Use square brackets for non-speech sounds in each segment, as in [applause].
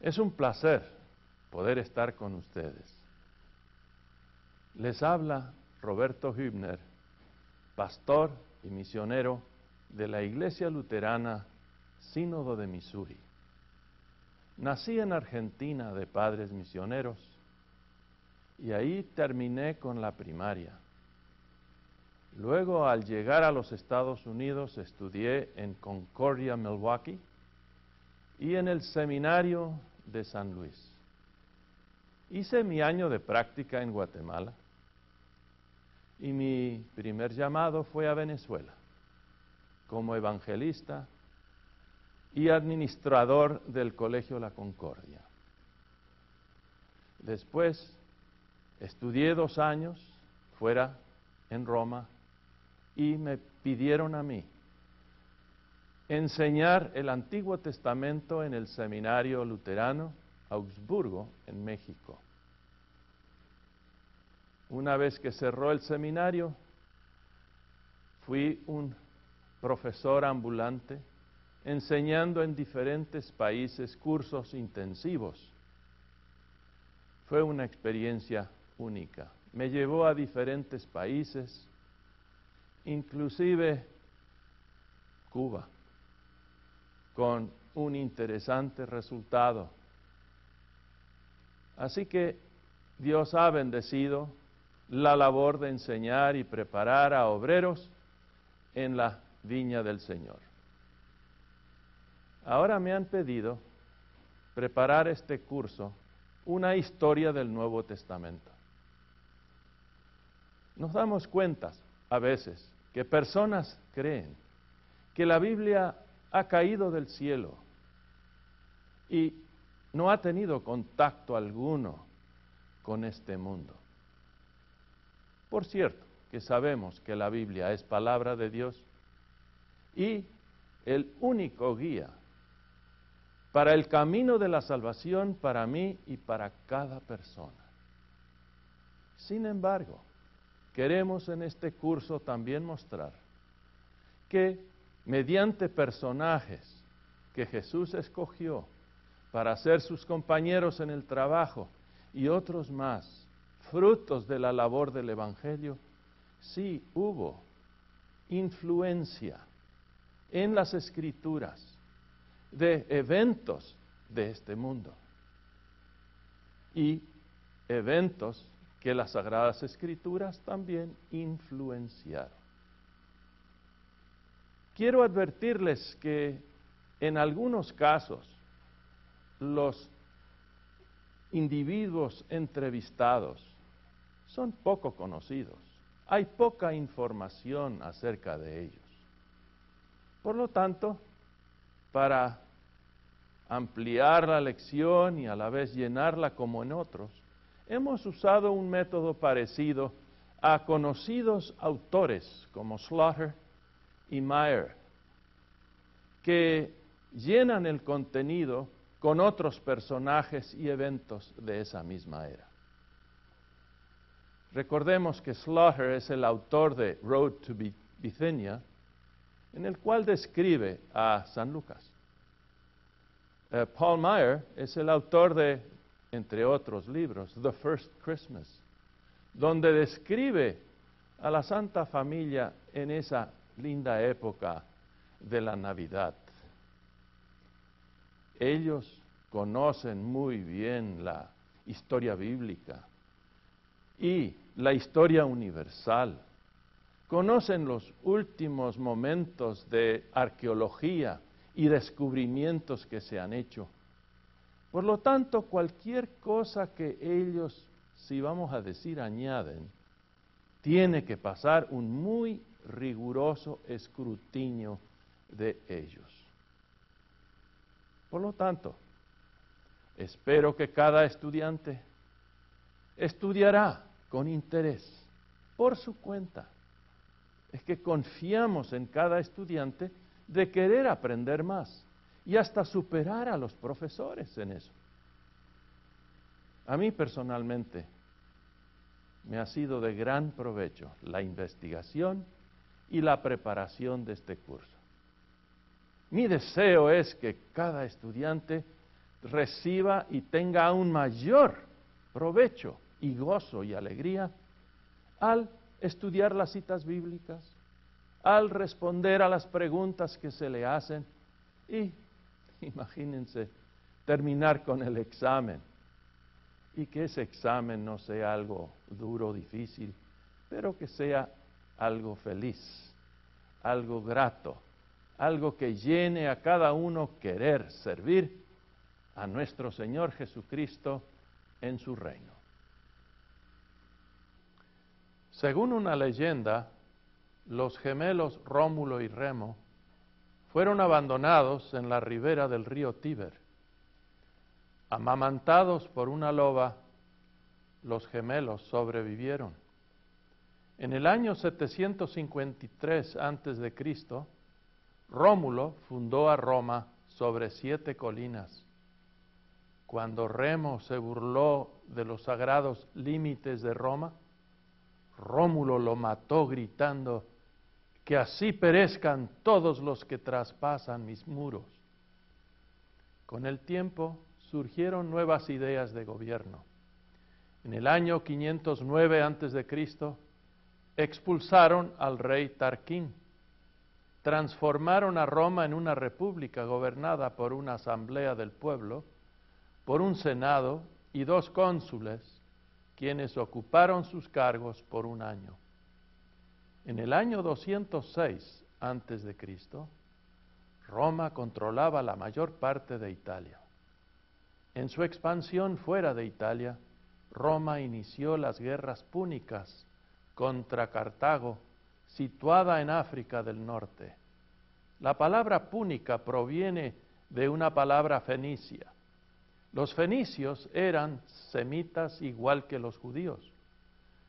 Es un placer poder estar con ustedes. Les habla Roberto Hübner, pastor y misionero de la Iglesia Luterana Sínodo de Missouri. Nací en Argentina de padres misioneros y ahí terminé con la primaria. Luego, al llegar a los Estados Unidos, estudié en Concordia, Milwaukee, y en el seminario de San Luis. Hice mi año de práctica en Guatemala y mi primer llamado fue a Venezuela como evangelista y administrador del Colegio La Concordia. Después estudié dos años fuera en Roma y me pidieron a mí enseñar el Antiguo Testamento en el Seminario Luterano Augsburgo, en México. Una vez que cerró el seminario, fui un profesor ambulante enseñando en diferentes países cursos intensivos. Fue una experiencia única. Me llevó a diferentes países, inclusive Cuba con un interesante resultado. Así que Dios ha bendecido la labor de enseñar y preparar a obreros en la viña del Señor. Ahora me han pedido preparar este curso, una historia del Nuevo Testamento. Nos damos cuenta a veces que personas creen que la Biblia ha caído del cielo y no ha tenido contacto alguno con este mundo. Por cierto, que sabemos que la Biblia es palabra de Dios y el único guía para el camino de la salvación para mí y para cada persona. Sin embargo, queremos en este curso también mostrar que mediante personajes que Jesús escogió para ser sus compañeros en el trabajo y otros más, frutos de la labor del Evangelio, sí hubo influencia en las escrituras de eventos de este mundo y eventos que las sagradas escrituras también influenciaron. Quiero advertirles que en algunos casos los individuos entrevistados son poco conocidos. Hay poca información acerca de ellos. Por lo tanto, para ampliar la lección y a la vez llenarla como en otros, hemos usado un método parecido a conocidos autores como Slaughter, y Meyer, que llenan el contenido con otros personajes y eventos de esa misma era. Recordemos que Slaughter es el autor de Road to Bithynia, en el cual describe a San Lucas. Eh, Paul Meyer es el autor de, entre otros libros, The First Christmas, donde describe a la Santa Familia en esa linda época de la Navidad. Ellos conocen muy bien la historia bíblica y la historia universal. Conocen los últimos momentos de arqueología y descubrimientos que se han hecho. Por lo tanto, cualquier cosa que ellos, si vamos a decir, añaden, tiene que pasar un muy riguroso escrutinio de ellos. Por lo tanto, espero que cada estudiante estudiará con interés por su cuenta. Es que confiamos en cada estudiante de querer aprender más y hasta superar a los profesores en eso. A mí personalmente me ha sido de gran provecho la investigación y la preparación de este curso. Mi deseo es que cada estudiante reciba y tenga aún mayor provecho y gozo y alegría al estudiar las citas bíblicas, al responder a las preguntas que se le hacen y, [laughs] imagínense, terminar con el examen. Y que ese examen no sea algo duro, difícil, pero que sea algo feliz, algo grato, algo que llene a cada uno querer servir a nuestro Señor Jesucristo en su reino. Según una leyenda, los gemelos Rómulo y Remo fueron abandonados en la ribera del río Tíber. Amamantados por una loba, los gemelos sobrevivieron. En el año 753 a.C., Rómulo fundó a Roma sobre siete colinas. Cuando Remo se burló de los sagrados límites de Roma, Rómulo lo mató gritando, que así perezcan todos los que traspasan mis muros. Con el tiempo surgieron nuevas ideas de gobierno. En el año 509 a.C., expulsaron al rey Tarquín, transformaron a Roma en una república gobernada por una asamblea del pueblo, por un senado y dos cónsules, quienes ocuparon sus cargos por un año. En el año 206 antes de Cristo, Roma controlaba la mayor parte de Italia. En su expansión fuera de Italia, Roma inició las guerras púnicas contra Cartago, situada en África del Norte. La palabra púnica proviene de una palabra fenicia. Los fenicios eran semitas igual que los judíos.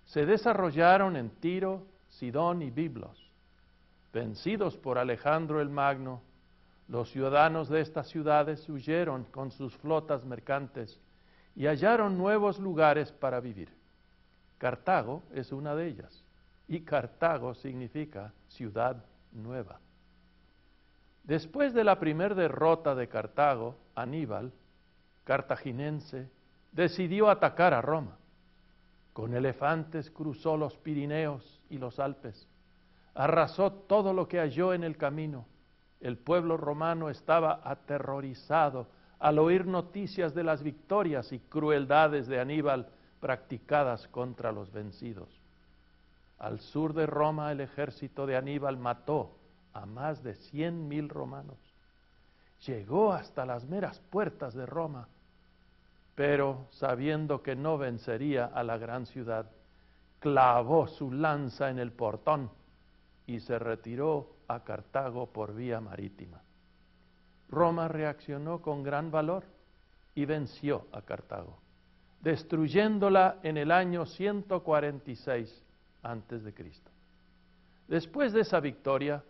Se desarrollaron en Tiro, Sidón y Biblos. Vencidos por Alejandro el Magno, los ciudadanos de estas ciudades huyeron con sus flotas mercantes y hallaron nuevos lugares para vivir. Cartago es una de ellas y Cartago significa ciudad nueva. Después de la primera derrota de Cartago, Aníbal, cartaginense, decidió atacar a Roma. Con elefantes cruzó los Pirineos y los Alpes, arrasó todo lo que halló en el camino. El pueblo romano estaba aterrorizado al oír noticias de las victorias y crueldades de Aníbal practicadas contra los vencidos. Al sur de Roma el ejército de Aníbal mató a más de cien mil romanos. Llegó hasta las meras puertas de Roma pero sabiendo que no vencería a la gran ciudad, clavó su lanza en el portón y se retiró a Cartago por vía marítima. Roma reaccionó con gran valor y venció a Cartago, destruyéndola en el año 146 antes de Cristo. Después de esa victoria,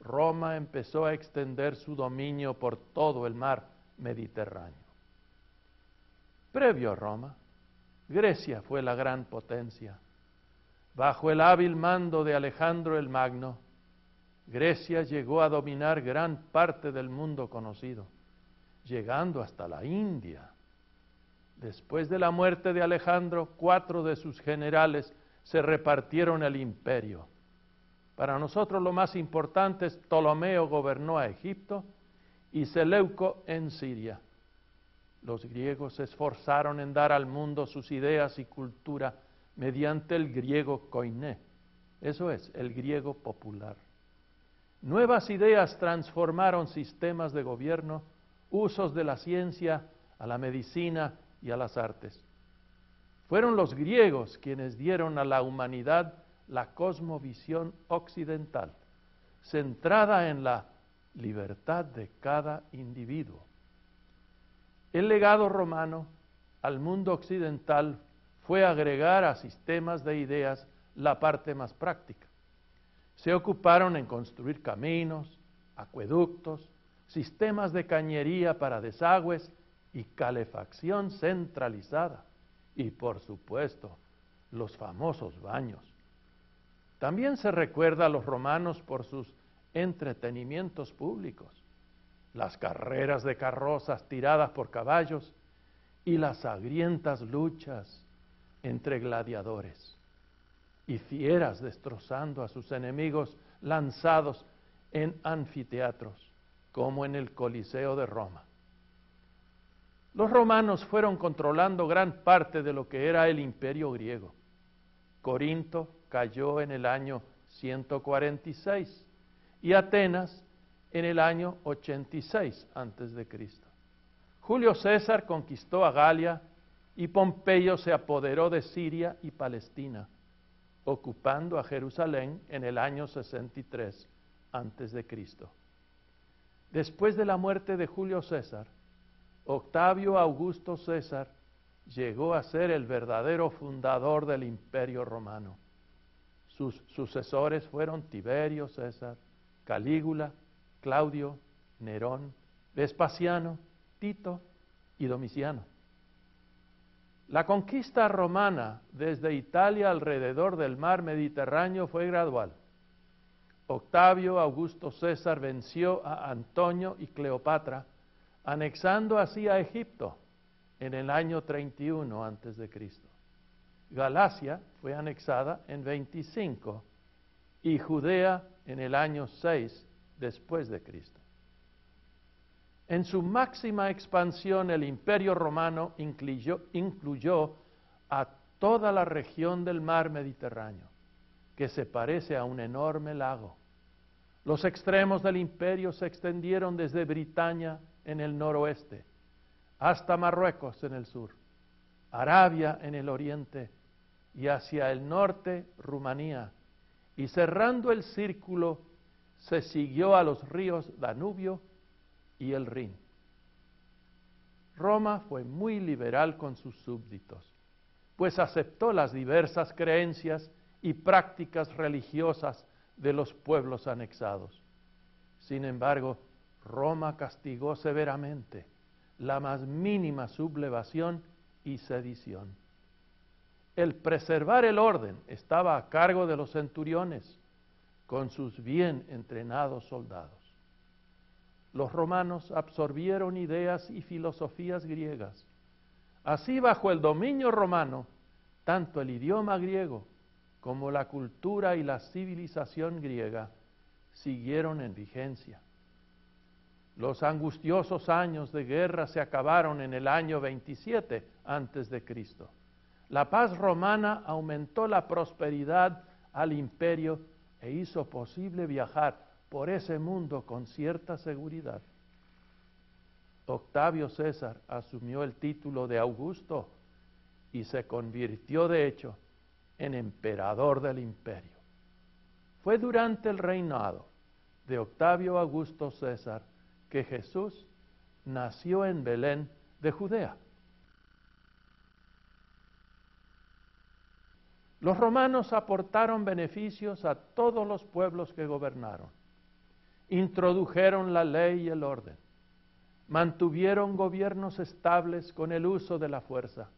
Roma empezó a extender su dominio por todo el mar Mediterráneo. Previo a Roma, Grecia fue la gran potencia. Bajo el hábil mando de Alejandro el Magno, Grecia llegó a dominar gran parte del mundo conocido, llegando hasta la India. Después de la muerte de Alejandro, cuatro de sus generales se repartieron el imperio. Para nosotros lo más importante es Ptolomeo gobernó a Egipto y Seleuco en Siria. Los griegos se esforzaron en dar al mundo sus ideas y cultura mediante el griego koiné, eso es, el griego popular. Nuevas ideas transformaron sistemas de gobierno, usos de la ciencia, a la medicina y a las artes. Fueron los griegos quienes dieron a la humanidad la cosmovisión occidental, centrada en la libertad de cada individuo. El legado romano al mundo occidental fue agregar a sistemas de ideas la parte más práctica. Se ocuparon en construir caminos, acueductos, sistemas de cañería para desagües y calefacción centralizada. Y por supuesto, los famosos baños. También se recuerda a los romanos por sus entretenimientos públicos las carreras de carrozas tiradas por caballos y las sangrientas luchas entre gladiadores y fieras destrozando a sus enemigos lanzados en anfiteatros como en el Coliseo de Roma. Los romanos fueron controlando gran parte de lo que era el imperio griego. Corinto cayó en el año 146 y Atenas en el año 86 antes de Cristo. Julio César conquistó a Galia y Pompeyo se apoderó de Siria y Palestina, ocupando a Jerusalén en el año 63 antes de Cristo. Después de la muerte de Julio César, Octavio Augusto César llegó a ser el verdadero fundador del imperio romano. Sus sucesores fueron Tiberio César, Calígula, Claudio, Nerón, Vespasiano, Tito y Domiciano. La conquista romana desde Italia alrededor del mar Mediterráneo fue gradual. Octavio Augusto César venció a Antonio y Cleopatra, anexando así a Egipto en el año 31 antes de Cristo. Galacia fue anexada en 25 y Judea en el año 6 después de Cristo. En su máxima expansión el imperio romano incluyó, incluyó, a toda la región del mar Mediterráneo, que se parece a un enorme lago. Los extremos del imperio se extendieron desde Britania en el noroeste hasta Marruecos en el sur, Arabia en el oriente y hacia el norte Rumanía, y cerrando el círculo se siguió a los ríos Danubio y el Rin. Roma fue muy liberal con sus súbditos, pues aceptó las diversas creencias y prácticas religiosas de los pueblos anexados. Sin embargo, Roma castigó severamente la más mínima sublevación y sedición. El preservar el orden estaba a cargo de los centuriones, con sus bien entrenados soldados. Los romanos absorbieron ideas y filosofías griegas. Así, bajo el dominio romano, tanto el idioma griego como la cultura y la civilización griega siguieron en vigencia. Los angustiosos años de guerra se acabaron en el año 27 antes de Cristo. La paz romana aumentó la prosperidad al imperio e hizo posible viajar por ese mundo con cierta seguridad. Octavio César asumió el título de Augusto y se convirtió de hecho en emperador del imperio. Fue durante el reinado de Octavio Augusto César que Jesús nació en Belén de Judea. Los romanos aportaron beneficios a todos los pueblos que gobernaron. Introdujeron la ley y el orden. Mantuvieron gobiernos estables con el uso de la fuerza.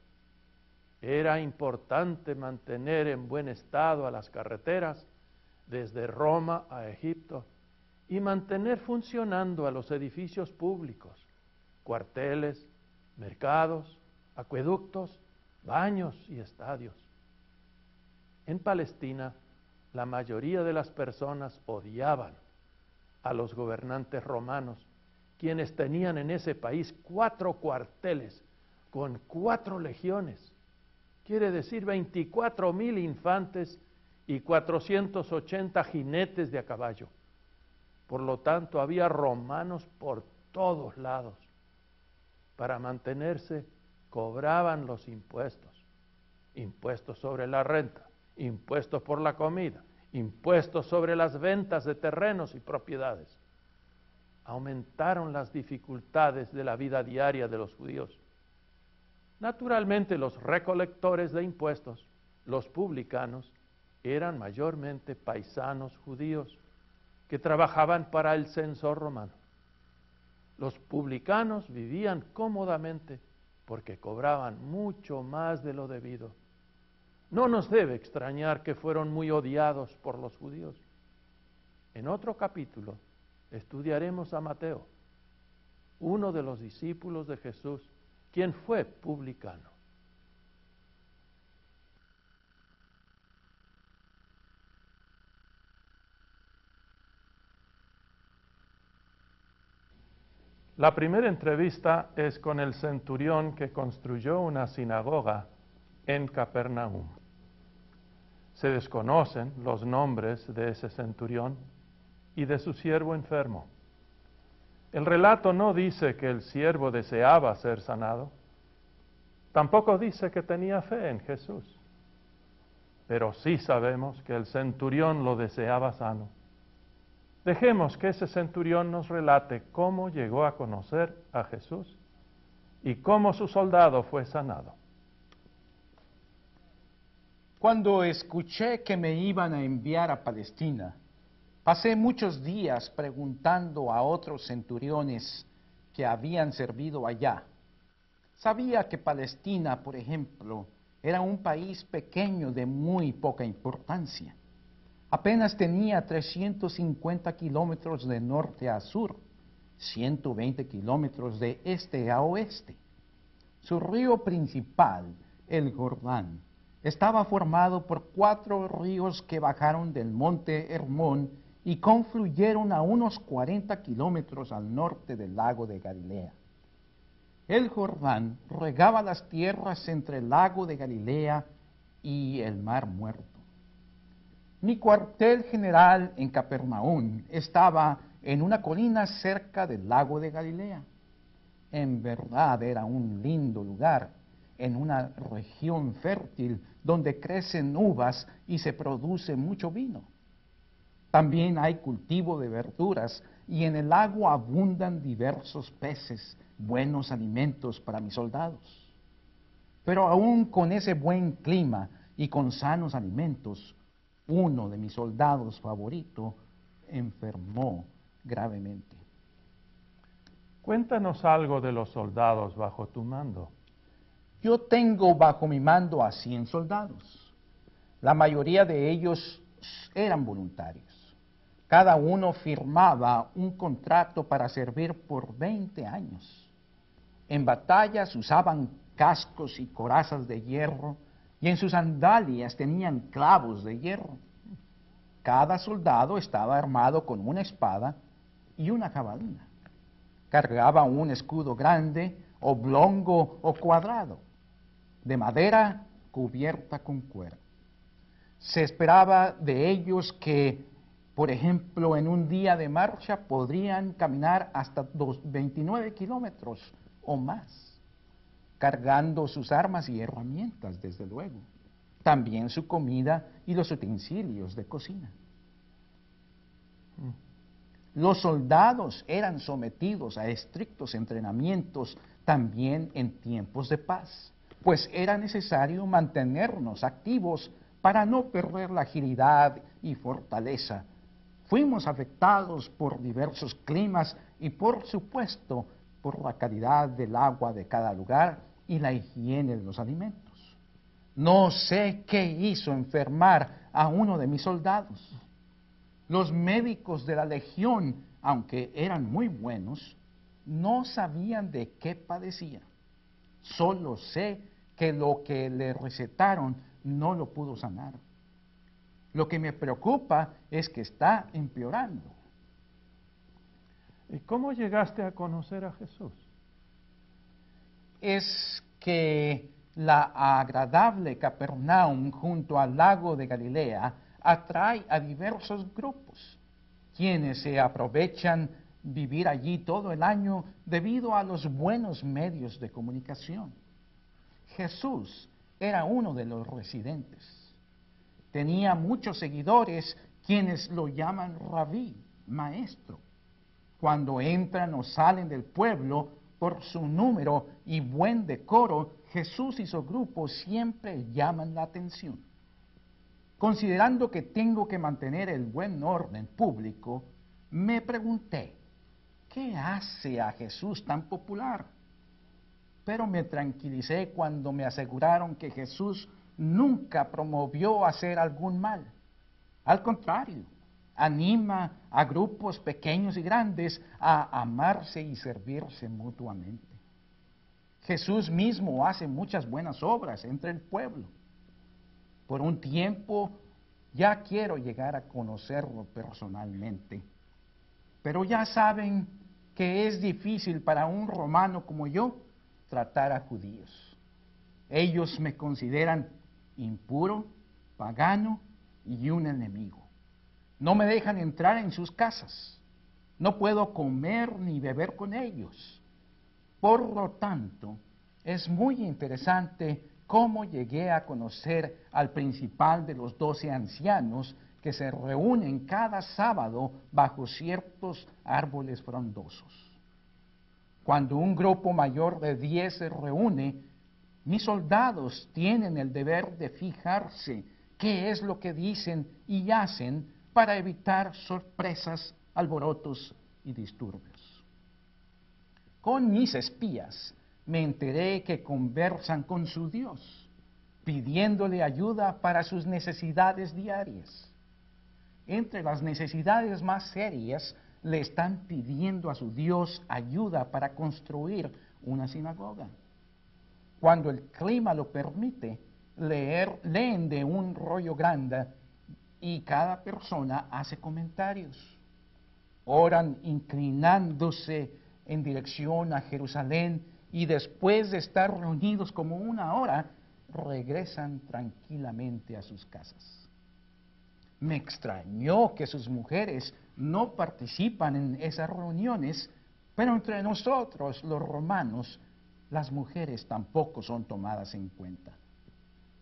Era importante mantener en buen estado a las carreteras desde Roma a Egipto y mantener funcionando a los edificios públicos, cuarteles, mercados, acueductos, baños y estadios. En Palestina, la mayoría de las personas odiaban a los gobernantes romanos, quienes tenían en ese país cuatro cuarteles con cuatro legiones. Quiere decir 24 mil infantes y 480 jinetes de a caballo. Por lo tanto, había romanos por todos lados. Para mantenerse, cobraban los impuestos. Impuestos sobre la renta, impuestos por la comida, impuestos sobre las ventas de terrenos y propiedades. Aumentaron las dificultades de la vida diaria de los judíos. Naturalmente los recolectores de impuestos, los publicanos, eran mayormente paisanos judíos que trabajaban para el censor romano. Los publicanos vivían cómodamente porque cobraban mucho más de lo debido no nos debe extrañar que fueron muy odiados por los judíos. En otro capítulo estudiaremos a Mateo uno de los discípulos de Jesús, quien fue publicano. La primera entrevista es con el centurión que construyó una sinagoga en Capernaum. Se desconocen los nombres de ese centurión y de su siervo enfermo. El relato no dice que el siervo deseaba ser sanado, tampoco dice que tenía fe en Jesús, pero sí sabemos que el centurión lo deseaba sano Dejemos que ese centurión nos relate cómo llegó a conocer a Jesús y cómo su soldado fue sanado. Cuando escuché que me iban a enviar a Palestina, pasé muchos días preguntando a otros centuriones que habían servido allá. Sabía que Palestina, por ejemplo, era un país pequeño de muy poca importancia. Apenas tenía 350 kilómetros de norte a sur, 120 kilómetros de este a oeste. Su río principal, el Jordán, estaba formado por cuatro ríos que bajaron del monte Hermón y confluyeron a unos 40 kilómetros al norte del lago de Galilea. El Jordán regaba las tierras entre el lago de Galilea y el mar muerto. Mi cuartel general en Capernaum estaba en una colina cerca del lago de Galilea. En verdad era un lindo lugar, en una región fértil donde crecen uvas y se produce mucho vino. También hay cultivo de verduras y en el lago abundan diversos peces, buenos alimentos para mis soldados. Pero aún con ese buen clima y con sanos alimentos, uno de mis soldados favoritos enfermó gravemente. Cuéntanos algo de los soldados bajo tu mando. Yo tengo bajo mi mando a 100 soldados. La mayoría de ellos eran voluntarios. Cada uno firmaba un contrato para servir por 20 años. En batallas usaban cascos y corazas de hierro y en sus sandalias tenían clavos de hierro. Cada soldado estaba armado con una espada y una jabalina. Cargaba un escudo grande, oblongo o cuadrado, de madera cubierta con cuero. Se esperaba de ellos que, por ejemplo, en un día de marcha podrían caminar hasta 29 kilómetros o más cargando sus armas y herramientas, desde luego. También su comida y los utensilios de cocina. Mm. Los soldados eran sometidos a estrictos entrenamientos también en tiempos de paz, pues era necesario mantenernos activos para no perder la agilidad y fortaleza. Fuimos afectados por diversos climas y por supuesto por la calidad del agua de cada lugar y la higiene de los alimentos. No sé qué hizo enfermar a uno de mis soldados. Los médicos de la legión, aunque eran muy buenos, no sabían de qué padecía. Solo sé que lo que le recetaron no lo pudo sanar. Lo que me preocupa es que está empeorando. ¿Y cómo llegaste a conocer a Jesús? Es que la agradable Capernaum junto al lago de Galilea atrae a diversos grupos, quienes se aprovechan vivir allí todo el año debido a los buenos medios de comunicación. Jesús era uno de los residentes. Tenía muchos seguidores quienes lo llaman rabí, maestro. Cuando entran o salen del pueblo, por su número y buen decoro, Jesús y su grupo siempre llaman la atención. Considerando que tengo que mantener el buen orden público, me pregunté, ¿qué hace a Jesús tan popular? Pero me tranquilicé cuando me aseguraron que Jesús nunca promovió hacer algún mal. Al contrario, anima a grupos pequeños y grandes a amarse y servirse mutuamente. Jesús mismo hace muchas buenas obras entre el pueblo. Por un tiempo ya quiero llegar a conocerlo personalmente, pero ya saben que es difícil para un romano como yo tratar a judíos. Ellos me consideran impuro, pagano y un enemigo. No me dejan entrar en sus casas. No puedo comer ni beber con ellos. Por lo tanto, es muy interesante cómo llegué a conocer al principal de los doce ancianos que se reúnen cada sábado bajo ciertos árboles frondosos. Cuando un grupo mayor de diez se reúne, mis soldados tienen el deber de fijarse qué es lo que dicen y hacen para evitar sorpresas, alborotos y disturbios. Con mis espías me enteré que conversan con su Dios, pidiéndole ayuda para sus necesidades diarias. Entre las necesidades más serias, le están pidiendo a su Dios ayuda para construir una sinagoga. Cuando el clima lo permite, leer, leen de un rollo grande y cada persona hace comentarios. Oran inclinándose en dirección a Jerusalén y después de estar reunidos como una hora, regresan tranquilamente a sus casas. Me extrañó que sus mujeres no participan en esas reuniones, pero entre nosotros, los romanos, las mujeres tampoco son tomadas en cuenta.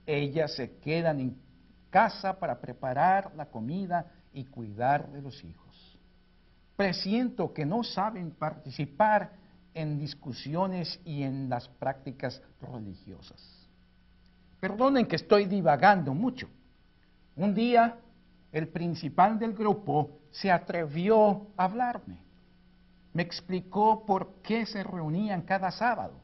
Ellas se quedan en casa para preparar la comida y cuidar de los hijos. Presiento que no saben participar en discusiones y en las prácticas religiosas. Perdonen que estoy divagando mucho. Un día el principal del grupo se atrevió a hablarme. Me explicó por qué se reunían cada sábado.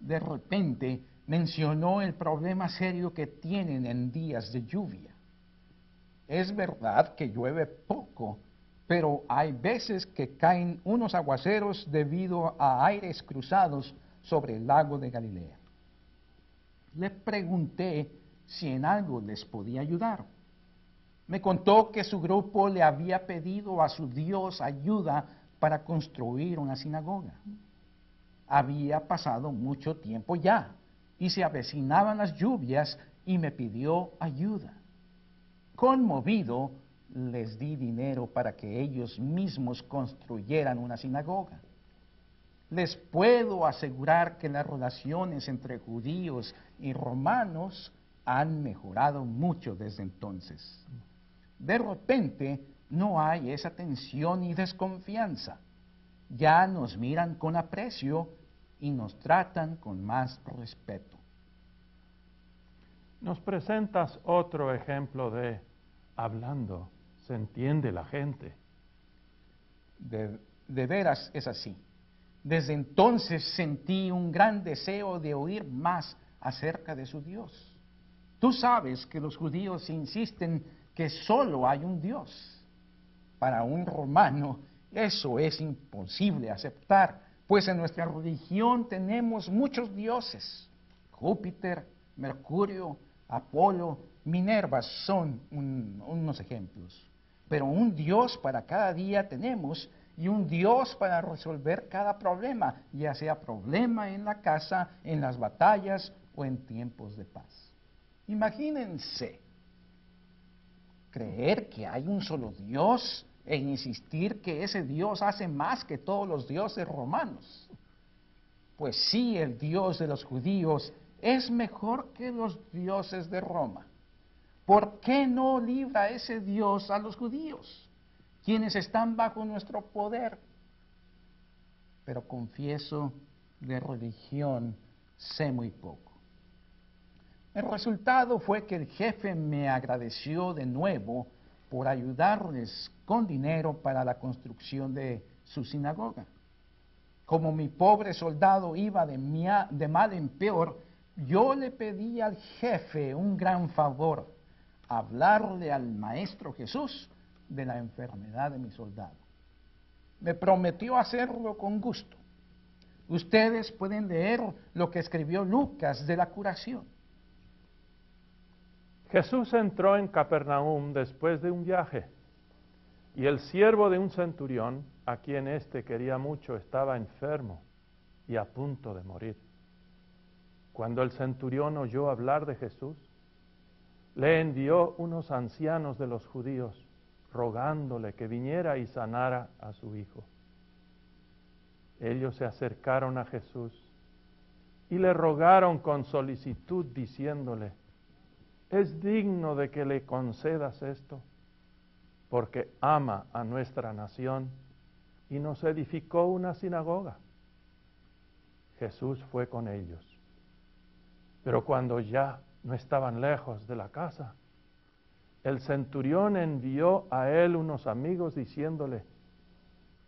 De repente mencionó el problema serio que tienen en días de lluvia. Es verdad que llueve poco, pero hay veces que caen unos aguaceros debido a aires cruzados sobre el lago de Galilea. Le pregunté si en algo les podía ayudar. Me contó que su grupo le había pedido a su Dios ayuda para construir una sinagoga. Había pasado mucho tiempo ya y se avecinaban las lluvias y me pidió ayuda. Conmovido, les di dinero para que ellos mismos construyeran una sinagoga. Les puedo asegurar que las relaciones entre judíos y romanos han mejorado mucho desde entonces de repente no hay esa tensión y desconfianza. Ya nos miran con aprecio y nos tratan con más respeto. Nos presentas otro ejemplo de hablando, se entiende la gente. De, veras es así. Desde entonces sentí un gran deseo de oír más acerca de su Dios. Tú sabes que los judíos insisten que solo hay un Dios. Para un romano eso es imposible aceptar, pues en nuestra religión tenemos muchos dioses. Júpiter, Mercurio, Apolo, Minerva son unos ejemplos. Pero un Dios para cada día tenemos y un Dios para resolver cada problema, ya sea problema en la casa, en las batallas o en tiempos de paz. Imagínense creer que hay un solo Dios e insistir que ese Dios hace más que todos los dioses romanos. Pues sí, el Dios de los judíos es mejor que los dioses de Roma. ¿Por qué no libra ese Dios a los judíos, quienes están bajo nuestro poder? Pero confieso, de religión sé muy poco. El resultado fue que el jefe me agradeció de nuevo por ayudarles con dinero para la construcción de su sinagoga. Como mi pobre soldado iba de, de mal en peor, yo le pedí al jefe un gran favor, hablarle al Maestro Jesús de la enfermedad de mi soldado. Me prometió hacerlo con gusto. Ustedes pueden leer lo que escribió Lucas de la curación. Jesús entró en Capernaum después de un viaje y el siervo de un centurión, a quien éste quería mucho, estaba enfermo y a punto de morir. Cuando el centurión oyó hablar de Jesús, le envió unos ancianos de los judíos rogándole que viniera y sanara a su hijo. Ellos se acercaron a Jesús y le rogaron con solicitud diciéndole, es digno de que le concedas esto, porque ama a nuestra nación y nos edificó una sinagoga. Jesús fue con ellos. Pero cuando ya no estaban lejos de la casa, el centurión envió a él unos amigos diciéndole,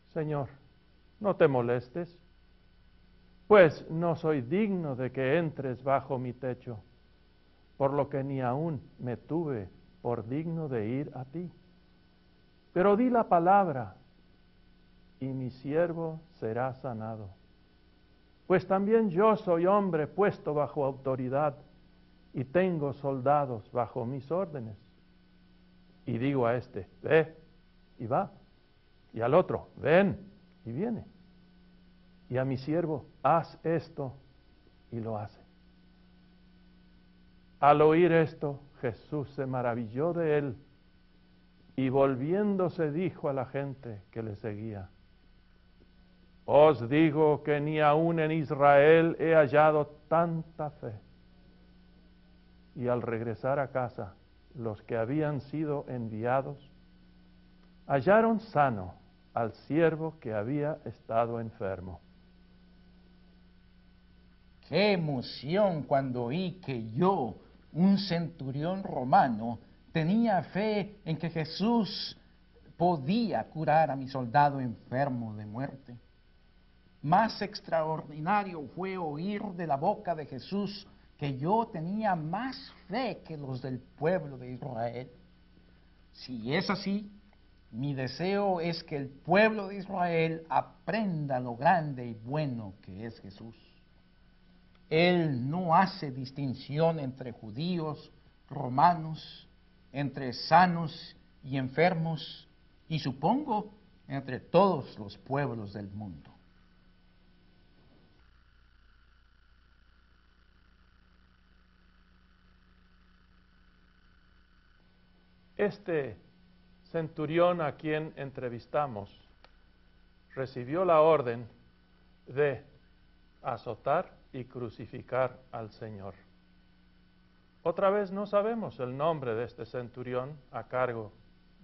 Señor, no te molestes, pues no soy digno de que entres bajo mi techo, por lo que ni aún me tuve por digno de ir a ti. Pero di la palabra y mi siervo será sanado. Pues también yo soy hombre puesto bajo autoridad y tengo soldados bajo mis órdenes. Y digo a este, ve y va. Y al otro, ven y viene. Y a mi siervo, haz esto y lo hace. Al oír esto, Jesús se maravilló de él y volviéndose dijo a la gente que le seguía, os digo que ni aún en Israel he hallado tanta fe. Y al regresar a casa, los que habían sido enviados hallaron sano al siervo que había estado enfermo. Qué emoción cuando oí que yo, un centurión romano, tenía fe en que Jesús podía curar a mi soldado enfermo de muerte. Más extraordinario fue oír de la boca de Jesús que yo tenía más fe que los del pueblo de Israel. Si es así, mi deseo es que el pueblo de Israel aprenda lo grande y bueno que es Jesús. Él no hace distinción entre judíos, romanos, entre sanos y enfermos, y supongo entre todos los pueblos del mundo. Este centurión a quien entrevistamos recibió la orden de azotar y crucificar al Señor. Otra vez no sabemos el nombre de este centurión a cargo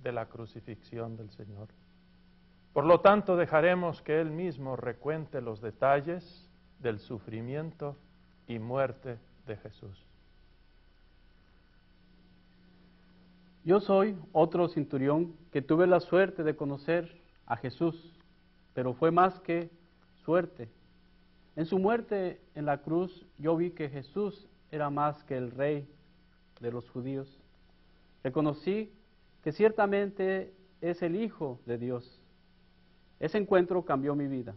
de la crucifixión del Señor. Por lo tanto, dejaremos que él mismo recuente los detalles del sufrimiento y muerte de Jesús. Yo soy otro cinturión que tuve la suerte de conocer a Jesús, pero fue más que suerte. En su muerte en la cruz yo vi que Jesús era más que el rey de los judíos. Reconocí que ciertamente es el Hijo de Dios. Ese encuentro cambió mi vida.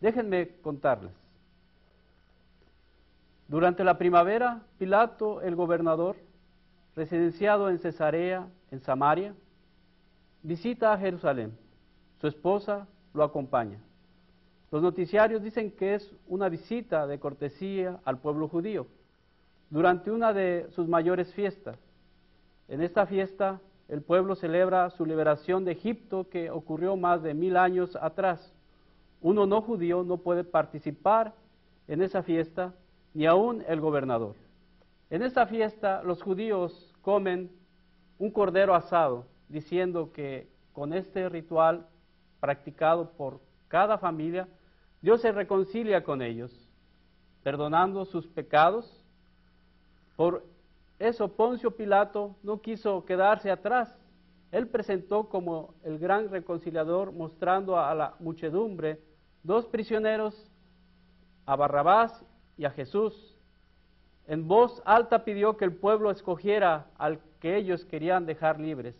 Déjenme contarles. Durante la primavera, Pilato, el gobernador, residenciado en Cesarea, en Samaria, visita a Jerusalén. Su esposa lo acompaña. Los noticiarios dicen que es una visita de cortesía al pueblo judío durante una de sus mayores fiestas. En esta fiesta el pueblo celebra su liberación de Egipto que ocurrió más de mil años atrás. Uno no judío no puede participar en esa fiesta, ni aún el gobernador. En esta fiesta los judíos comen un cordero asado, diciendo que con este ritual practicado por cada familia, Dios se reconcilia con ellos, perdonando sus pecados. Por eso Poncio Pilato no quiso quedarse atrás. Él presentó como el gran reconciliador, mostrando a la muchedumbre dos prisioneros, a Barrabás y a Jesús, en voz alta pidió que el pueblo escogiera al que ellos querían dejar libres.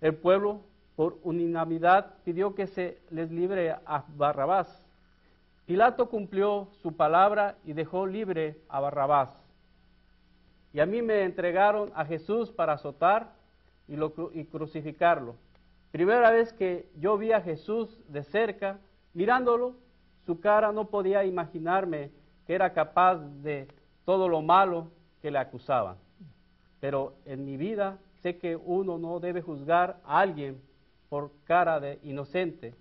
el pueblo, por unanimidad, pidió que se les libre a Barrabás. Pilato cumplió su palabra y dejó libre a Barrabás. Y a mí me entregaron a Jesús para azotar y, y crucificarlo. Primera vez que yo vi a Jesús de cerca, mirándolo, su cara no podía imaginarme que era capaz de todo lo malo que le acusaban. Pero en mi vida sé que uno no debe juzgar a alguien por cara de inocente,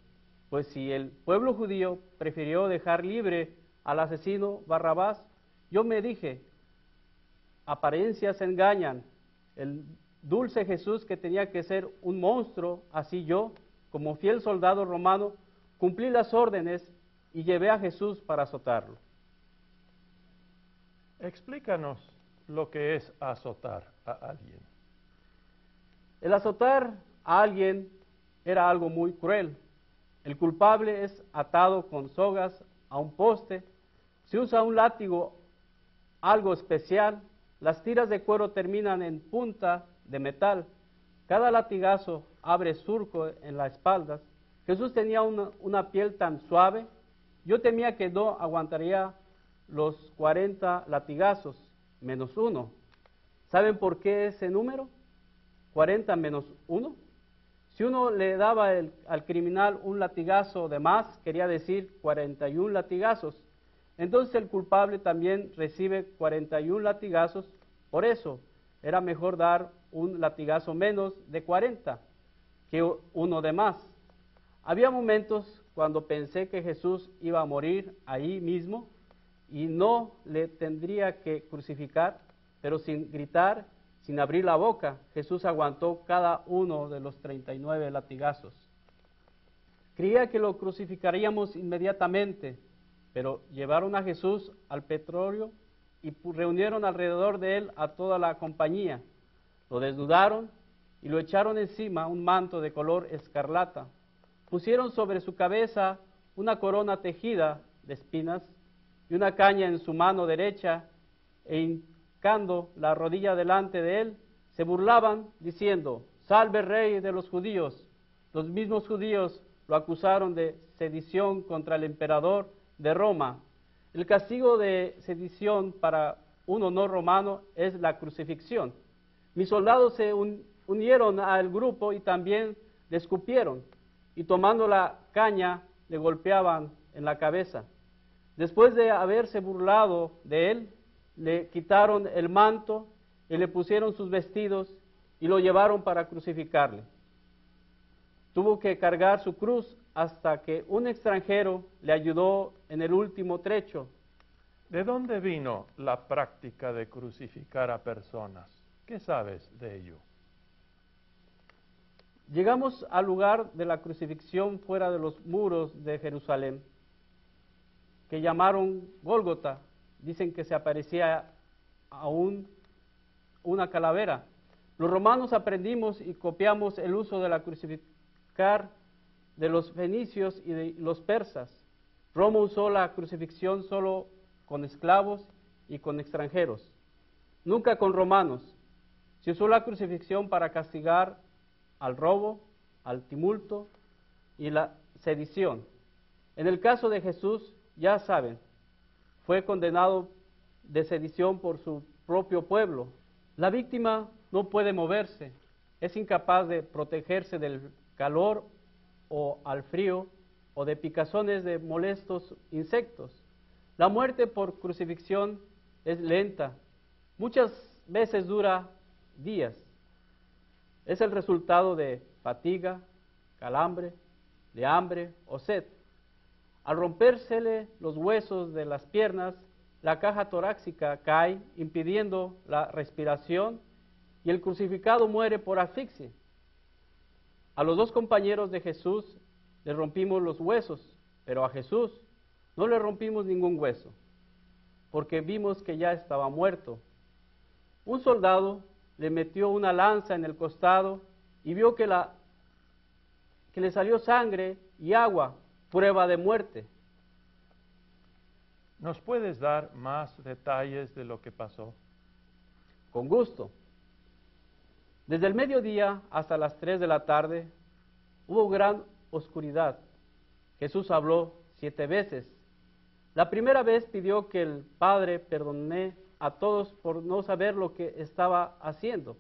pues si el pueblo judío prefirió dejar libre al asesino Barrabás, yo me dije, apariencias engañan, el dulce Jesús que tenía que ser un monstruo, así yo, como fiel soldado romano, cumplí las órdenes y llevé a Jesús para azotarlo. Explícanos lo que es azotar a alguien. El azotar a alguien era algo muy cruel. El culpable es atado con sogas a un poste. Se usa un látigo, algo especial. Las tiras de cuero terminan en punta de metal. Cada latigazo abre surco en la espalda. Jesús tenía una, piel tan suave. Yo temía que no aguantaría los 40 latigazos menos uno. ¿Saben por qué ese número? 40 menos uno. Si uno le daba al criminal un latigazo de más, quería decir 41 latigazos. Entonces el culpable también recibe 41 latigazos. Por eso era mejor dar un latigazo menos de 40 que uno de más. Había momentos cuando pensé que Jesús iba a morir ahí mismo y no le tendría que crucificar, pero sin gritar sin abrir la boca, Jesús aguantó cada uno de los 39 latigazos. Creía que lo crucificaríamos inmediatamente, pero llevaron a Jesús al petróleo y reunieron alrededor de él a toda la compañía. Lo desnudaron y lo echaron encima un manto de color escarlata. Pusieron sobre su cabeza una corona tejida de espinas y una caña en su mano derecha e la rodilla delante de él, se burlaban diciendo, salve rey de los judíos. Los mismos judíos lo acusaron de sedición contra el emperador de Roma. El castigo de sedición para uno no romano es la crucifixión. Mis soldados se unieron al grupo y también le escupieron y tomando la caña le golpeaban en la cabeza. Después de haberse burlado de él, le quitaron el manto y le pusieron sus vestidos y lo llevaron para crucificarle. Tuvo que cargar su cruz hasta que un extranjero le ayudó en el último trecho. ¿De dónde vino la práctica de crucificar a personas? ¿Qué sabes de ello? Llegamos al lugar de la crucifixión fuera de los muros de Jerusalén, que llamaron Gólgota, dicen que se aparecía aún una calavera. Los romanos aprendimos y copiamos el uso de la crucificar de los fenicios y de los persas. Roma usó la crucifixión solo con esclavos y con extranjeros, nunca con romanos. Se usó la crucifixión para castigar al robo, al tumulto y la sedición. En el caso de Jesús, ya saben, fue condenado de sedición por su propio pueblo. La víctima no puede moverse, es incapaz de protegerse del calor o al frío o de picazones de molestos insectos. La muerte por crucifixión es lenta, muchas veces dura días. Es el resultado de fatiga, calambre, de hambre o sed. Al rompérsele los huesos de las piernas, la caja torácica cae, impidiendo la respiración, y el crucificado muere por asfixia. A los dos compañeros de Jesús le rompimos los huesos, pero a Jesús no le rompimos ningún hueso, porque vimos que ya estaba muerto. Un soldado le metió una lanza en el costado y vio que, que le salió sangre y agua prueba de muerte. ¿Nos puedes dar más detalles de lo que pasó? Con gusto. Desde el mediodía hasta las tres de la tarde hubo gran oscuridad. Jesús habló siete veces. La primera vez pidió que el Padre perdone a todos por no saber lo que estaba haciendo.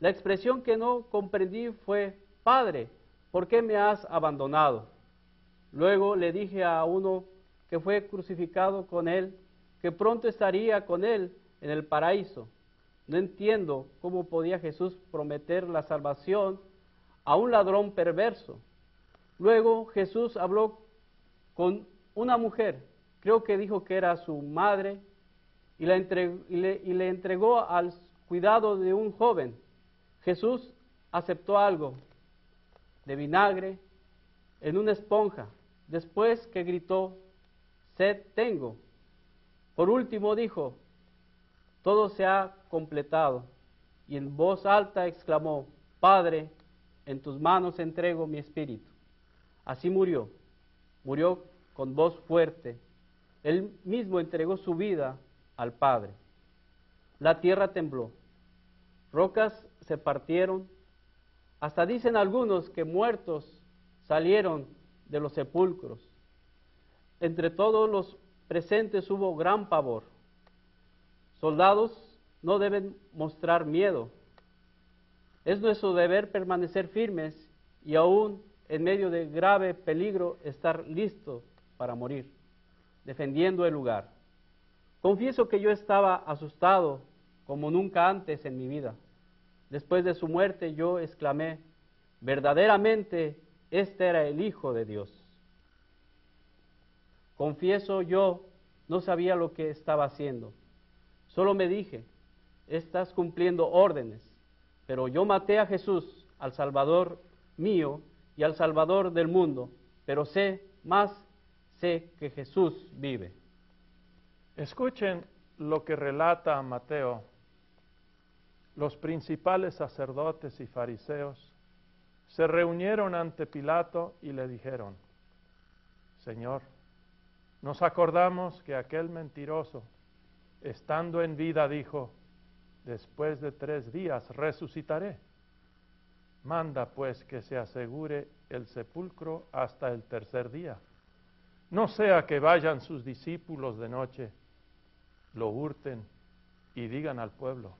La expresión que no comprendí fue, Padre, ¿por qué me has abandonado? Luego le dije a uno que fue crucificado con él, que pronto estaría con él en el paraíso. No entiendo cómo podía Jesús prometer la salvación a un ladrón perverso. Luego Jesús habló con una mujer, creo que dijo que era su madre, y, y le entregó al cuidado de un joven. Jesús aceptó algo de vinagre en una esponja, después que gritó, sed tengo. Por último dijo, todo se ha completado. Y en voz alta exclamó, Padre, en tus manos entrego mi espíritu. Así murió, murió con voz fuerte. Él mismo entregó su vida al Padre. La tierra tembló, rocas se partieron, hasta dicen algunos que muertos salieron de los sepulcros. Entre todos los presentes hubo gran pavor. Soldados no deben mostrar miedo. Es nuestro deber permanecer firmes y aún en medio de grave peligro estar listos para morir, defendiendo el lugar. Confieso que yo estaba asustado como nunca antes en mi vida. Después de su muerte yo exclamé, verdaderamente este era el Hijo de Dios. Confieso yo no sabía lo que estaba haciendo. Solo me dije, estás cumpliendo órdenes, pero yo maté a Jesús, al Salvador mío y al Salvador del mundo, pero sé, más sé que Jesús vive. Escuchen lo que relata Mateo. Los principales sacerdotes y fariseos se reunieron ante Pilato y le dijeron, Señor, nos acordamos que aquel mentiroso, estando en vida, dijo, después de tres días resucitaré. Manda pues que se asegure el sepulcro hasta el tercer día. No sea que vayan sus discípulos de noche lo hurten y digan al pueblo,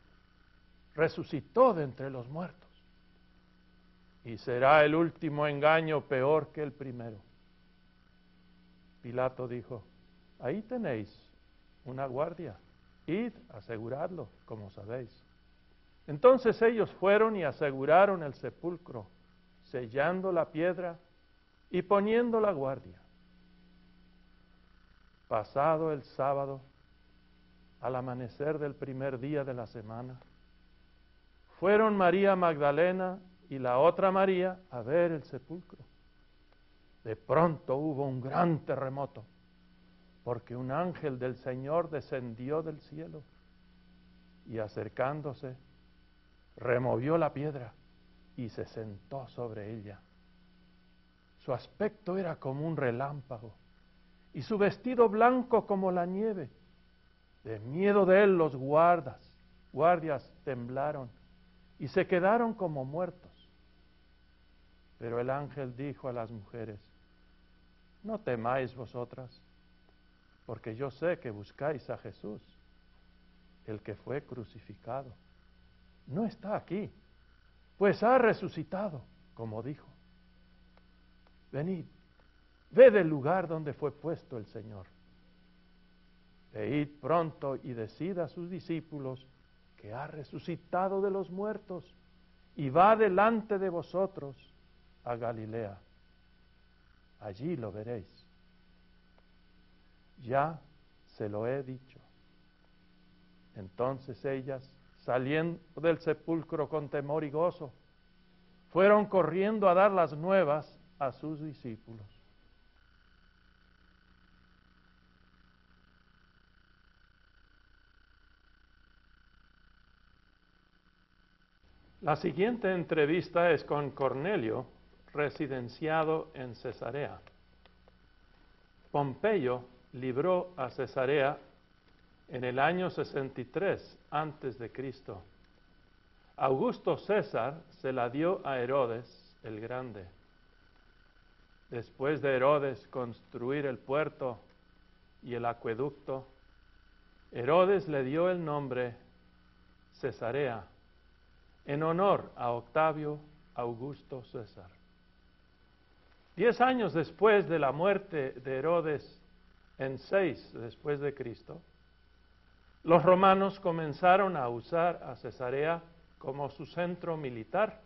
resucitó de entre los muertos. Y será el último engaño peor que el primero. Pilato dijo, ahí tenéis una guardia, id, aseguradlo, como sabéis. Entonces ellos fueron y aseguraron el sepulcro, sellando la piedra y poniendo la guardia. Pasado el sábado, al amanecer del primer día de la semana, fueron María Magdalena y la otra María a ver el sepulcro. De pronto hubo un gran terremoto, porque un ángel del Señor descendió del cielo y acercándose, removió la piedra y se sentó sobre ella. Su aspecto era como un relámpago y su vestido blanco como la nieve. De miedo de él los guardas, guardias temblaron y se quedaron como muertos. Pero el ángel dijo a las mujeres, no temáis vosotras, porque yo sé que buscáis a Jesús, el que fue crucificado. No está aquí, pues ha resucitado, como dijo. Venid, ved el lugar donde fue puesto el Señor e id pronto y decid a sus discípulos que ha resucitado de los muertos y va delante de vosotros a Galilea. Allí lo veréis. Ya se lo he dicho. Entonces ellas, saliendo del sepulcro con temor y gozo, fueron corriendo a dar las nuevas a sus discípulos. La siguiente entrevista es con Cornelio, residenciado en Cesarea. Pompeyo libró a Cesarea en el año 63 antes de. Augusto César se la dio a Herodes el Grande. Después de Herodes construir el puerto y el acueducto, Herodes le dio el nombre Cesarea en honor a Octavio Augusto César. Diez años después de la muerte de Herodes, en seis después de Cristo, los romanos comenzaron a usar a Cesarea como su centro militar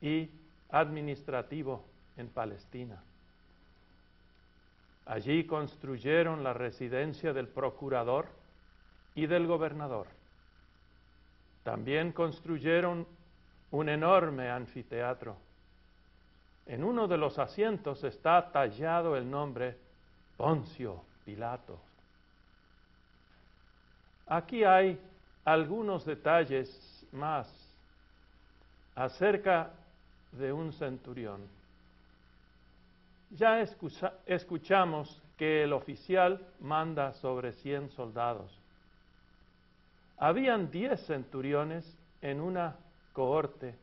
y administrativo en Palestina. Allí construyeron la residencia del procurador y del gobernador. También construyeron un enorme anfiteatro. En uno de los asientos está tallado el nombre Poncio Pilato. Aquí hay algunos detalles más acerca de un centurión. Ya escuchamos que el oficial manda sobre 100 soldados. Habían 10 centuriones en una cohorte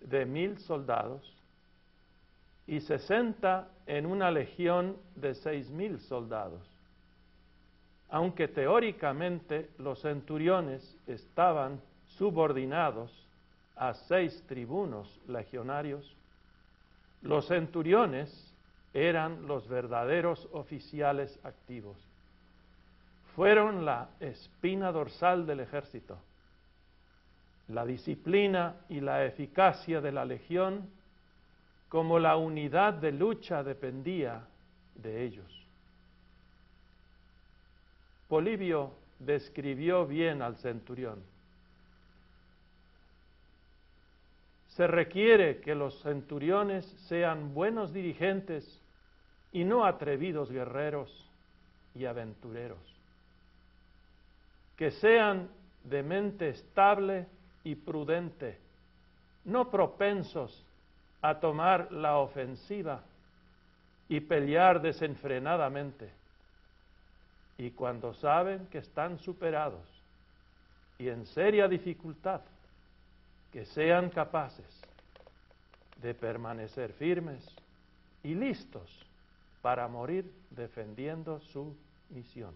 de mil soldados y 60 en una legión de seis mil soldados. Aunque teóricamente los centuriones estaban subordinados a seis tribunos legionarios, los centuriones eran los verdaderos oficiales activos. Fueron la espina dorsal del ejército. La disciplina y la eficacia de la legión como la unidad de lucha dependía de ellos. Polibio describió bien al centurión se requiere que los centuriones sean buenos dirigentes y no atrevidos guerreros y aventureros, que sean de mente estable y prudente, no propensos a tomar la ofensiva y pelear desenfrenadamente, y cuando saben que están superados y en seria dificultad, que sean capaces de permanecer firmes y listos para morir defendiendo su misión.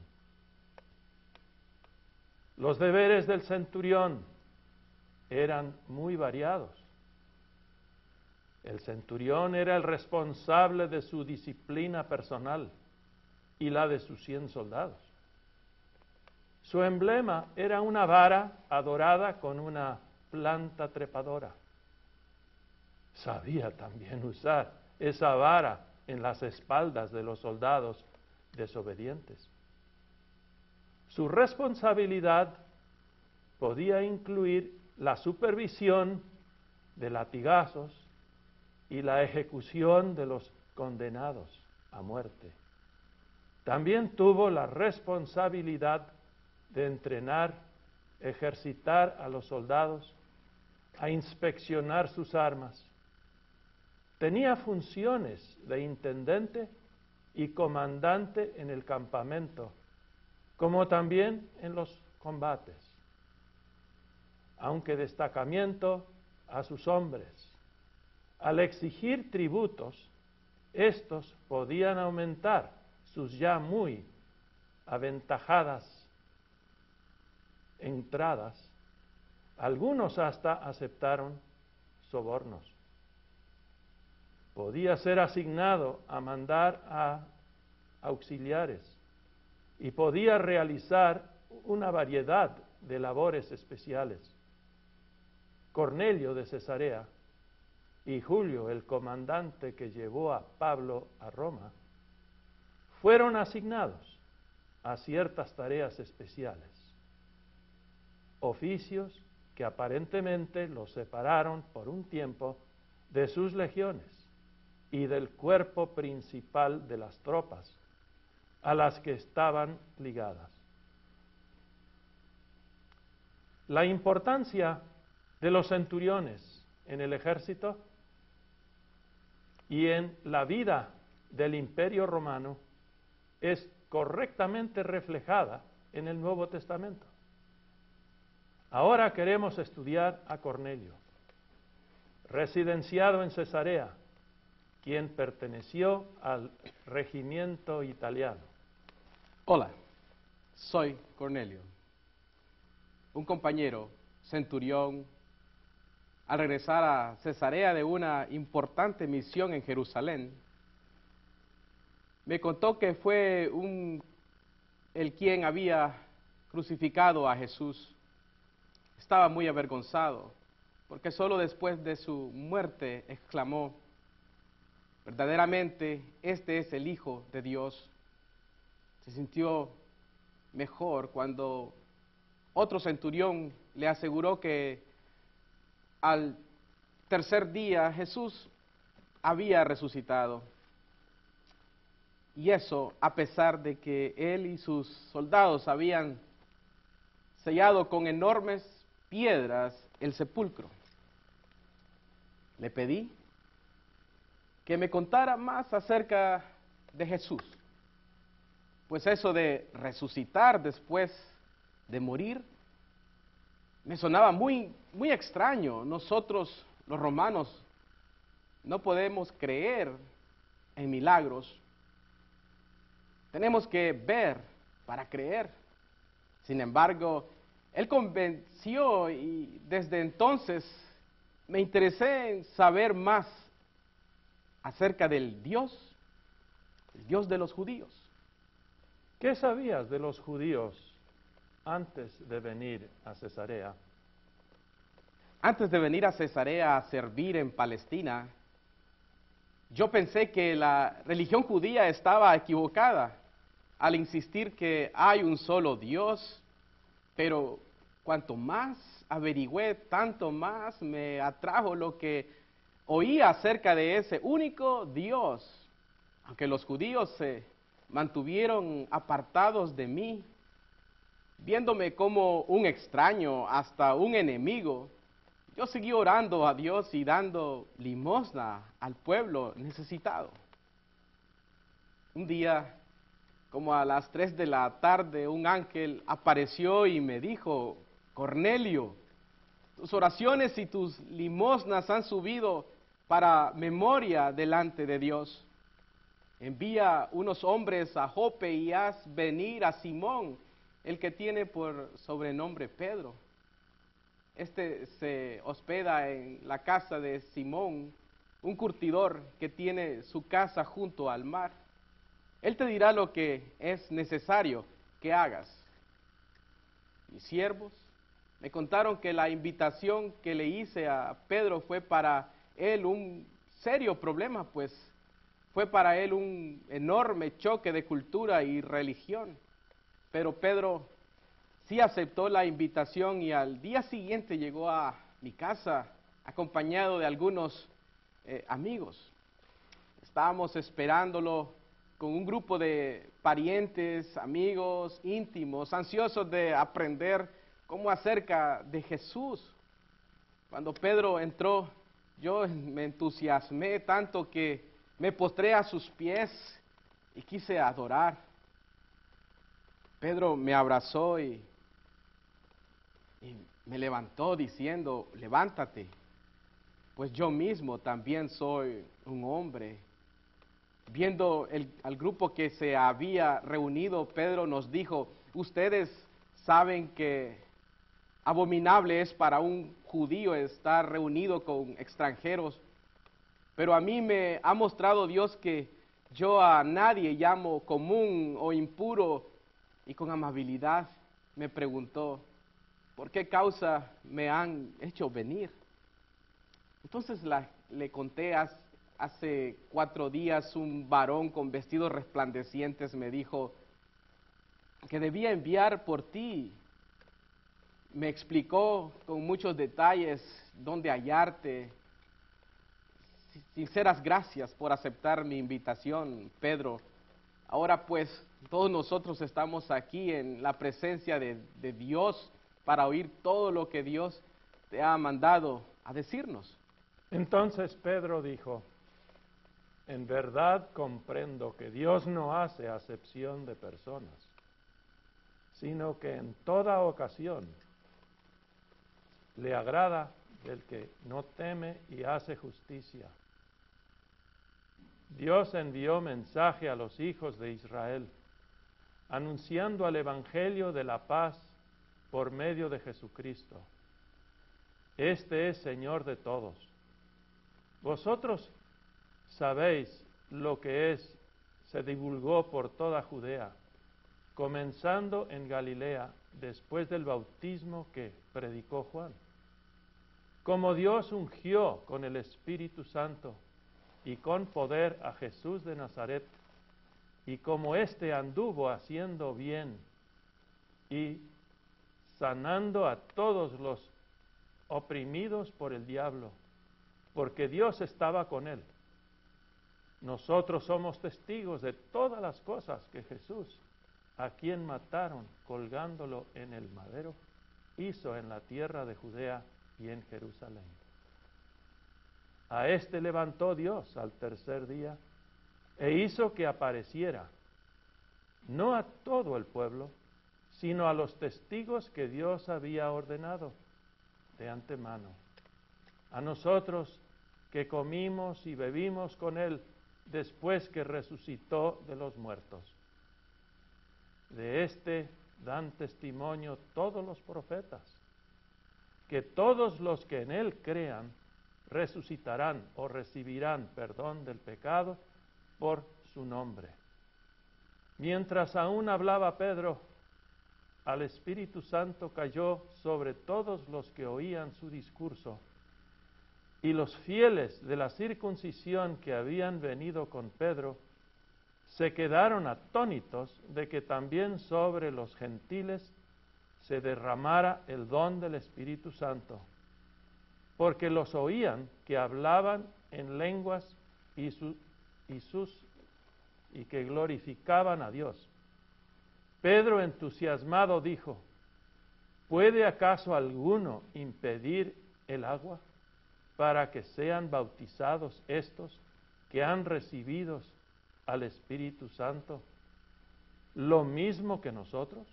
Los deberes del centurión eran muy variados. El centurión era el responsable de su disciplina personal y la de sus cien soldados. Su emblema era una vara adorada con una planta trepadora. Sabía también usar esa vara en las espaldas de los soldados desobedientes. Su responsabilidad podía incluir la supervisión de latigazos y la ejecución de los condenados a muerte. También tuvo la responsabilidad de entrenar, ejercitar a los soldados a inspeccionar sus armas. Tenía funciones de intendente y comandante en el campamento, como también en los combates, aunque destacamiento a sus hombres. Al exigir tributos, estos podían aumentar sus ya muy aventajadas entradas algunos hasta aceptaron sobornos. Podía ser asignado a mandar a auxiliares y podía realizar una variedad de labores especiales. Cornelio de Cesarea y Julio, el comandante que llevó a Pablo a Roma, fueron asignados a ciertas tareas especiales, oficios que aparentemente los separaron por un tiempo de sus legiones y del cuerpo principal de las tropas a las que estaban ligadas. La importancia de los centuriones en el ejército y en la vida del imperio romano es correctamente reflejada en el Nuevo Testamento. Ahora queremos estudiar a Cornelio, residenciado en Cesarea, quien perteneció al regimiento italiano. Hola, soy Cornelio, un compañero centurión al regresar a Cesarea de una importante misión en Jerusalén. Me contó que fue un, el quien había crucificado a Jesús. Estaba muy avergonzado, porque solo después de su muerte exclamó, verdaderamente este es el Hijo de Dios. Se sintió mejor cuando otro centurión le aseguró que al tercer día Jesús había resucitado. Y eso a pesar de que él y sus soldados habían sellado con enormes piedras el sepulcro. Le pedí que me contara más acerca de Jesús, pues eso de resucitar después de morir me sonaba muy, muy extraño. Nosotros, los romanos, no podemos creer en milagros. Tenemos que ver para creer. Sin embargo, él convenció y desde entonces me interesé en saber más acerca del Dios, el Dios de los judíos. ¿Qué sabías de los judíos antes de venir a Cesarea? Antes de venir a Cesarea a servir en Palestina, yo pensé que la religión judía estaba equivocada al insistir que hay un solo Dios, pero cuanto más averigüé, tanto más me atrajo lo que oía acerca de ese único Dios, aunque los judíos se mantuvieron apartados de mí, viéndome como un extraño, hasta un enemigo, yo seguí orando a Dios y dando limosna al pueblo necesitado. Un día, como a las tres de la tarde, un ángel apareció y me dijo, Cornelio, tus oraciones y tus limosnas han subido para memoria delante de Dios. Envía unos hombres a Jope y haz venir a Simón, el que tiene por sobrenombre Pedro. Este se hospeda en la casa de Simón, un curtidor que tiene su casa junto al mar. Él te dirá lo que es necesario que hagas. Mis siervos me contaron que la invitación que le hice a Pedro fue para él un serio problema, pues fue para él un enorme choque de cultura y religión. Pero Pedro sí aceptó la invitación y al día siguiente llegó a mi casa acompañado de algunos eh, amigos. Estábamos esperándolo con un grupo de parientes, amigos, íntimos, ansiosos de aprender como acerca de Jesús. Cuando Pedro entró, yo me entusiasmé tanto que me postré a sus pies y quise adorar. Pedro me abrazó y, me levantó diciendo, levántate, pues yo mismo también soy un hombre. Viendo el, al grupo que se había reunido, Pedro nos dijo, ustedes saben que Abominable es para un judío estar reunido con extranjeros, pero a mí me ha mostrado Dios que yo a nadie llamo común o impuro y con amabilidad me preguntó, ¿por qué causa me han hecho venir? Entonces le conté hace cuatro días un varón con vestidos resplandecientes me dijo que debía enviar por ti me explicó con muchos detalles dónde hallarte. Sinceras gracias por aceptar mi invitación, Pedro. Ahora pues todos nosotros estamos aquí en la presencia de, Dios para oír todo lo que Dios te ha mandado a decirnos. Entonces Pedro dijo, en verdad comprendo que Dios no hace acepción de personas, sino que en toda ocasión le agrada del que no teme y hace justicia. Dios envió mensaje a los hijos de Israel, anunciando al Evangelio de la paz por medio de Jesucristo. Este es Señor de todos. Vosotros sabéis lo que es, se divulgó por toda Judea, comenzando en Galilea después del bautismo que predicó Juan. Como Dios ungió con el Espíritu Santo y con poder a Jesús de Nazaret, y como éste anduvo haciendo bien y sanando a todos los oprimidos por el diablo, porque Dios estaba con él. Nosotros somos testigos de todas las cosas que Jesús, a quien mataron colgándolo en el madero, hizo en la tierra de Judea y en Jerusalén. A éste levantó Dios al tercer día e hizo que apareciera, no a todo el pueblo, sino a los testigos que Dios había ordenado de antemano. A nosotros que comimos y bebimos con Él después que resucitó de los muertos. De este dan testimonio todos los profetas, que todos los que en Él crean resucitarán o recibirán perdón del pecado por su nombre. Mientras aún hablaba Pedro, al Espíritu Santo cayó sobre todos los que oían su discurso y los fieles de la circuncisión que habían venido con Pedro se quedaron atónitos de que también sobre los gentiles se derramara el don del Espíritu Santo, porque los oían que hablaban en lenguas y, sus y que glorificaban a Dios. Pedro entusiasmado dijo, ¿puede acaso alguno impedir el agua? para que sean bautizados estos que han recibido al Espíritu Santo lo mismo que nosotros?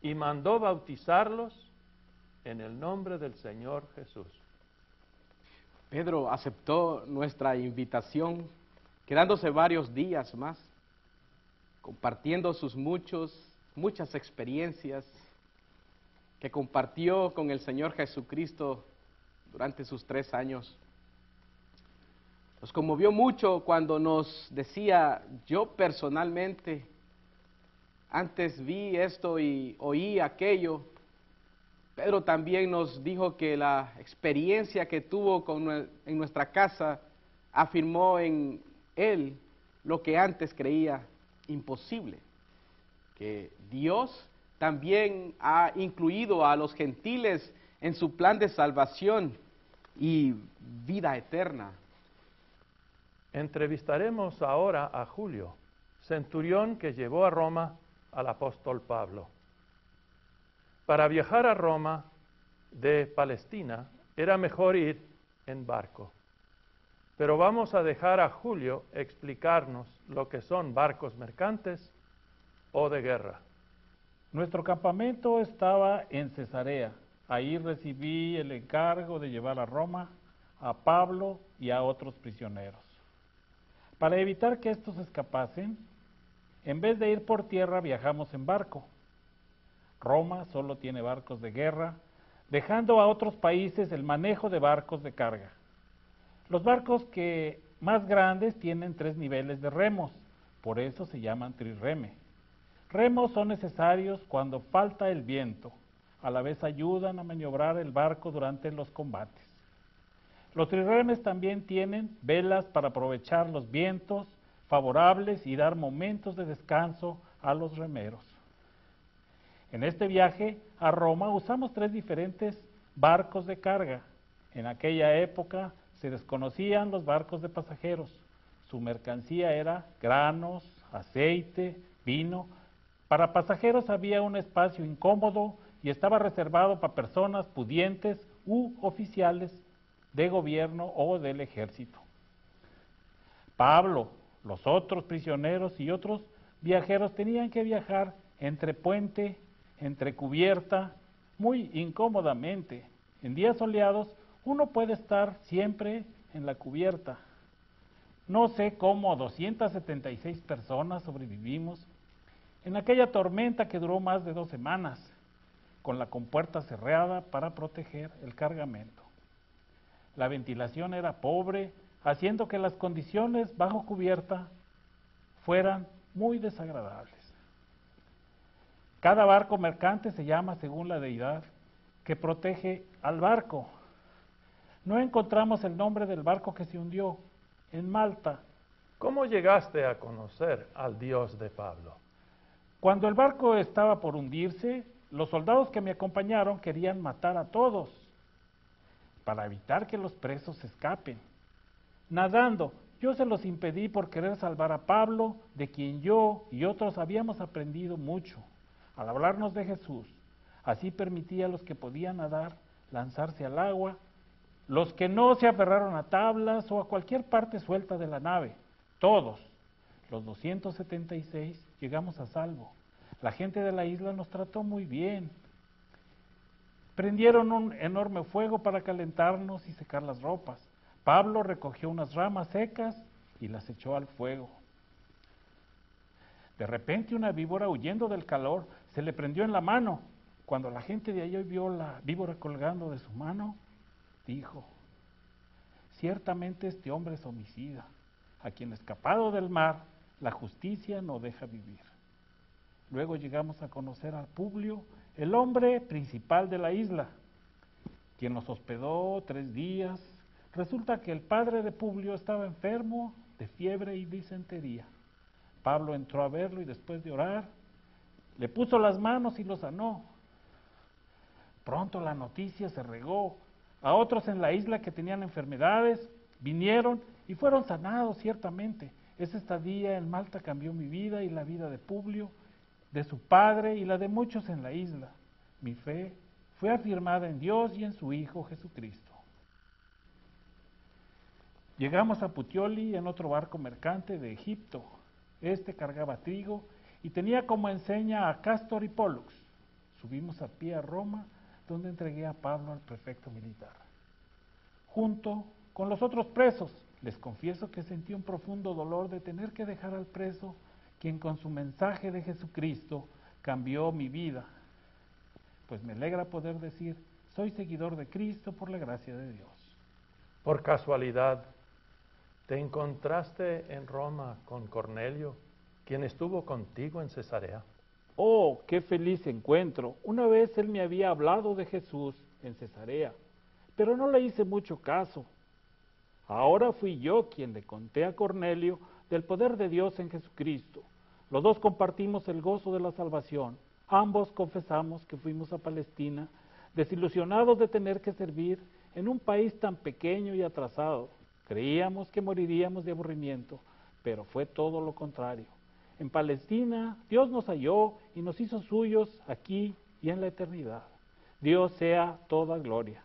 Y mandó bautizarlos en el nombre del Señor Jesús. Pedro aceptó nuestra invitación, quedándose varios días más, compartiendo sus muchos, muchas experiencias que compartió con el Señor Jesucristo durante sus tres años. Nos conmovió mucho cuando nos decía, yo personalmente, antes vi esto y oí aquello. Pedro también nos dijo que la experiencia que tuvo con, en nuestra casa afirmó en él lo que antes creía imposible, que Dios también ha incluido a los gentiles en su plan de salvación y vida eterna. Entrevistaremos ahora a Julio, centurión que llevó a Roma al apóstol Pablo. Para viajar a Roma de Palestina era mejor ir en barco. Pero vamos a dejar a Julio explicarnos lo que son barcos mercantes o de guerra. Nuestro campamento estaba en Cesarea, Ahí recibí el encargo de llevar a Roma a Pablo y a otros prisioneros. Para evitar que estos escapasen, en vez de ir por tierra viajamos en barco. Roma solo tiene barcos de guerra, dejando a otros países el manejo de barcos de carga. Los barcos que más grandes tienen tres niveles de remos, por eso se llaman trireme. Remos son necesarios cuando falta el viento a la vez ayudan a maniobrar el barco durante los combates. Los triremes también tienen velas para aprovechar los vientos favorables y dar momentos de descanso a los remeros. En este viaje a Roma usamos tres diferentes barcos de carga. En aquella época se desconocían los barcos de pasajeros. Su mercancía era granos, aceite, vino. Para pasajeros había un espacio incómodo y estaba reservado para personas pudientes u oficiales de gobierno o del ejército. Pablo, los otros prisioneros y otros viajeros tenían que viajar entre puente, entre cubierta, muy incómodamente. En días soleados uno puede estar siempre en la cubierta. No sé cómo 276 personas sobrevivimos en aquella tormenta que duró más de dos semanas, con la compuerta cerrada para proteger el cargamento. La ventilación era pobre, haciendo que las condiciones bajo cubierta fueran muy desagradables. Cada barco mercante se llama según la deidad que protege al barco. No encontramos el nombre del barco que se hundió en Malta. ¿Cómo llegaste a conocer al Dios de Pablo? Cuando el barco estaba por hundirse, los soldados que me acompañaron querían matar a todos para evitar que los presos escapen. Nadando, yo se los impedí por querer salvar a Pablo, de quien yo y otros habíamos aprendido mucho al hablarnos de Jesús. Así permitía a los que podían nadar lanzarse al agua, los que no se aferraron a tablas o a cualquier parte suelta de la nave, todos, los 276, llegamos a salvo. La gente de la isla nos trató muy bien. Prendieron un enorme fuego para calentarnos y secar las ropas. Pablo recogió unas ramas secas y las echó al fuego. De repente una víbora huyendo del calor se le prendió en la mano. Cuando la gente de allí vio la víbora colgando de su mano, dijo, ciertamente este hombre es homicida, a quien escapado del mar la justicia no deja vivir. Luego llegamos a conocer a Publio, el hombre principal de la isla, quien nos hospedó tres días. Resulta que el padre de Publio estaba enfermo de fiebre y disentería. Pablo entró a verlo y después de orar, le puso las manos y lo sanó. Pronto la noticia se regó. A otros en la isla que tenían enfermedades vinieron y fueron sanados ciertamente. Esa estadía en Malta cambió mi vida y la vida de Publio, de su padre y la de muchos en la isla. Mi fe fue afirmada en Dios y en su Hijo Jesucristo. Llegamos a Puteoli en otro barco mercante de Egipto. Este cargaba trigo y tenía como enseña a Castor y Pollux. Subimos a pie a Roma, donde entregué a Pablo al prefecto militar. Junto con los otros presos, les confieso que sentí un profundo dolor de tener que dejar al preso, quien con su mensaje de Jesucristo cambió mi vida. Pues me alegra poder decir, soy seguidor de Cristo por la gracia de Dios. Por casualidad, ¿te encontraste en Roma con Cornelio? Quien estuvo contigo en Cesarea. Oh, qué feliz encuentro. Una vez él me había hablado de Jesús en Cesarea, pero no le hice mucho caso. Ahora fui yo quien le conté a Cornelio del poder de Dios en Jesucristo. Los dos compartimos el gozo de la salvación. Ambos confesamos que fuimos a Palestina, desilusionados de tener que servir en un país tan pequeño y atrasado. Creíamos que moriríamos de aburrimiento, pero fue todo lo contrario en Palestina, Dios nos halló y nos hizo suyos aquí y en la eternidad. Dios sea toda gloria.